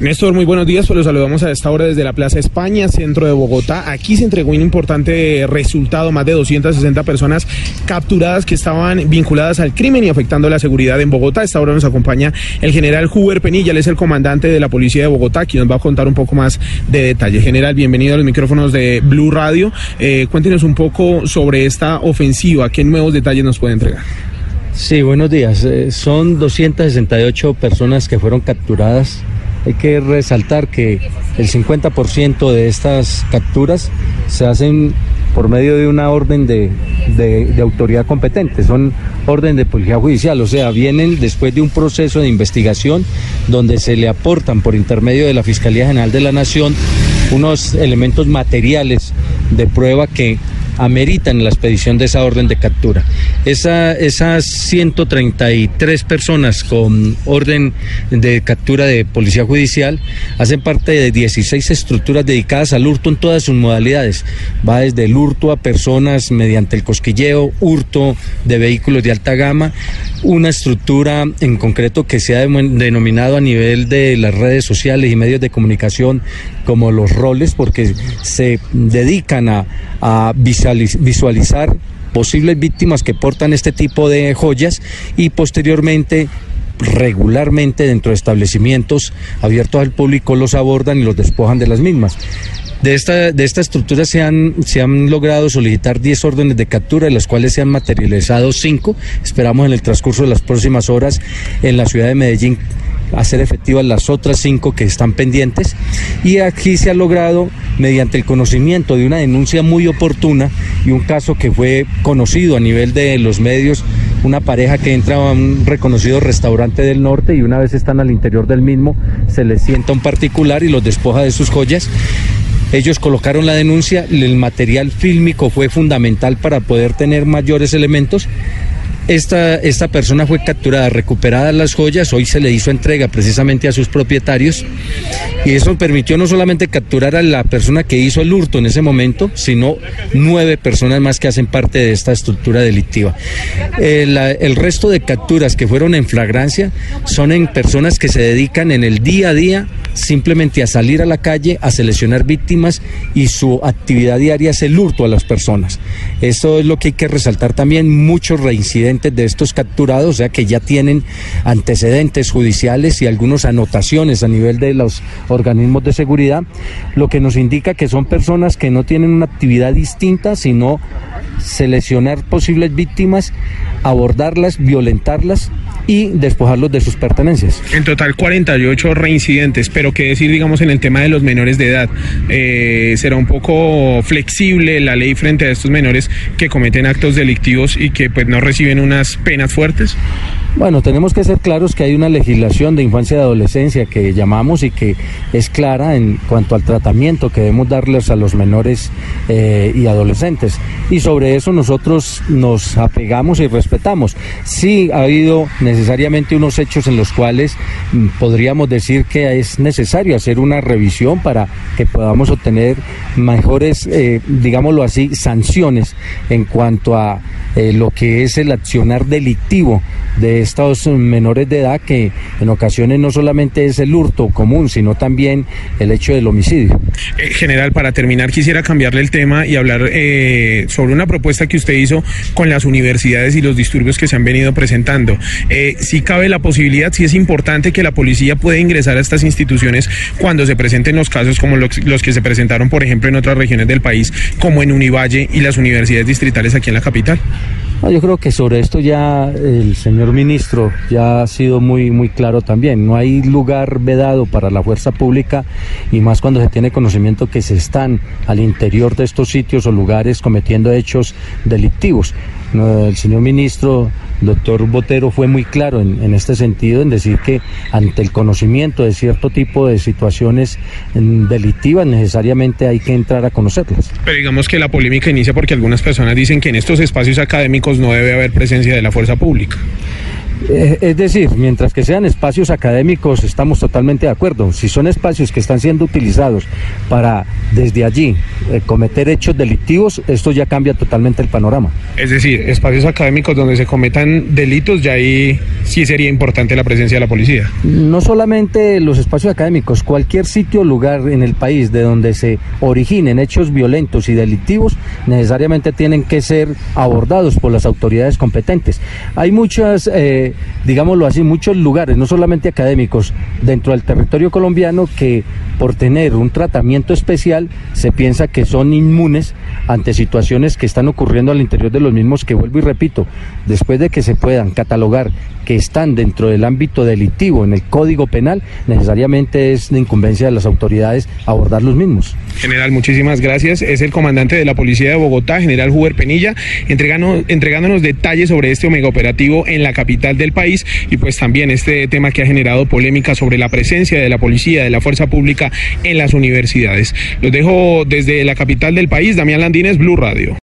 Néstor, muy buenos días. Pues los saludamos a esta hora desde la Plaza España, centro de Bogotá. Aquí se entregó un importante resultado, más de 260 personas capturadas que estaban vinculadas al crimen y afectando la seguridad en Bogotá. A esta hora nos acompaña el general Huber Penilla, él es el comandante de la policía de Bogotá, quien nos va a contar un poco más de detalle. General, bienvenido a los micrófonos de Blue Radio. Eh, cuéntenos un poco sobre esta ofensiva, qué nuevos detalles nos puede entregar. Sí, buenos días. Eh, son 268 personas que fueron capturadas hay que resaltar que el 50% de estas capturas se hacen por medio de una orden de, autoridad competente, son orden de policía judicial, o sea, vienen después de un proceso de investigación donde se le aportan por intermedio de la Fiscalía General de la Nación unos elementos materiales de prueba que ameritan la expedición de esa orden de captura. Esa, esas 133 personas con orden de captura de policía judicial hacen parte de 16 estructuras dedicadas al hurto en todas sus modalidades. Va desde el hurto a personas mediante el cosquilleo, hurto de vehículos de alta gama, una estructura en concreto que se ha denominado a nivel de las redes sociales y medios de comunicación como los roles, porque se dedican a, a visualizar posibles víctimas que portan este tipo de joyas y posteriormente regularmente dentro de establecimientos abiertos al público los abordan y los despojan de las mismas. De esta, de esta estructura se han, se han logrado solicitar 10 órdenes de captura, de las cuales se han materializado 5. Esperamos en el transcurso de las próximas horas en la ciudad de Medellín hacer efectivas las otras cinco que están pendientes. Y aquí se ha logrado, mediante el conocimiento de una denuncia muy oportuna y un caso que fue conocido a nivel de los medios, una pareja que entra a un reconocido restaurante del norte y una vez están al interior del mismo, se les sienta un particular y los despoja de sus joyas ellos colocaron la denuncia, el material fílmico fue fundamental para poder tener mayores elementos. Esta, esta persona fue capturada, recuperadas las joyas, hoy se le hizo entrega precisamente a sus propietarios y eso permitió no solamente capturar a la persona que hizo el hurto en ese momento, sino nueve personas más que hacen parte de esta estructura delictiva. El, el resto de capturas que fueron en flagrancia son en personas que se dedican en el día a día simplemente a salir a la calle, a seleccionar víctimas y su actividad diaria es el hurto a las personas. Esto es lo que hay que resaltar también, muchos reincidentes de estos capturados, o sea que ya tienen antecedentes judiciales y algunas anotaciones a nivel de los organismos de seguridad, lo que nos indica que son personas que no tienen una actividad distinta, sino seleccionar posibles víctimas, abordarlas, violentarlas y despojarlos de sus pertenencias. En total 48 reincidentes, pero qué decir, digamos, en el tema de los menores de edad. Eh, ¿Será un poco flexible la ley frente a estos menores que cometen actos delictivos y que pues no reciben unas penas fuertes? Bueno, tenemos que ser claros que hay una legislación de infancia y adolescencia que llamamos y que es clara en cuanto al tratamiento que debemos darles a los menores eh, y adolescentes. Y sobre eso nosotros nos apegamos y respetamos. Sí ha habido necesariamente unos hechos en los cuales mm, podríamos decir que es necesario hacer una revisión para que podamos obtener mejores, eh, digámoslo así, sanciones en cuanto a eh, lo que es el accionar delictivo de estos menores de edad que en ocasiones no solamente es el hurto común, sino también el hecho del homicidio. Eh, general, para terminar quisiera cambiarle el tema y hablar eh, sobre una propuesta que usted hizo con las universidades y los disturbios que se han venido presentando. Eh, si cabe la posibilidad, si es importante que la policía pueda ingresar a estas instituciones cuando se presenten los casos como los, los que se presentaron, por ejemplo, en otras regiones del país, como en Univalle y las universidades distritales aquí en la capital yo creo que sobre esto ya el señor ministro ya ha sido muy, muy claro también. No hay lugar vedado para la fuerza pública y más cuando se tiene conocimiento que se están al interior de estos sitios o lugares cometiendo hechos delictivos. El señor ministro doctor Botero fue muy claro en, en este sentido, en decir que ante el conocimiento de cierto tipo de situaciones mm, delictivas necesariamente hay que entrar a conocerlas. Pero digamos que la polémica inicia porque algunas personas dicen que en estos espacios académicos no debe haber presencia de la fuerza pública. Eh, es decir, mientras que sean espacios académicos, estamos totalmente de acuerdo. Si son espacios que están siendo utilizados para desde allí eh, cometer hechos delictivos, esto ya cambia totalmente el panorama. Es decir, espacios académicos donde se cometan delitos, ya ahí sí sería importante la presencia de la policía. No solamente los espacios académicos, cualquier sitio o lugar en el país de donde se originen hechos violentos y delictivos, necesariamente tienen que ser abordados por las autoridades competentes. Hay muchas... Eh, digámoslo así, muchos lugares, no solamente académicos, dentro del territorio colombiano que por tener un tratamiento especial se piensa que son inmunes ante situaciones que están ocurriendo al interior de los mismos, que vuelvo y repito, después de que se puedan catalogar que están dentro del ámbito delictivo en el Código Penal, necesariamente es de incumbencia de las autoridades abordar los mismos. General, muchísimas gracias. Es el comandante de la Policía de Bogotá, General Huber Penilla, entregando, entregándonos detalles sobre este omega operativo en la capital del país y pues también este tema que ha generado polémica sobre la presencia de la policía, de la fuerza pública en las universidades. Los dejo desde la capital del país, Damián Landines, Blue Radio.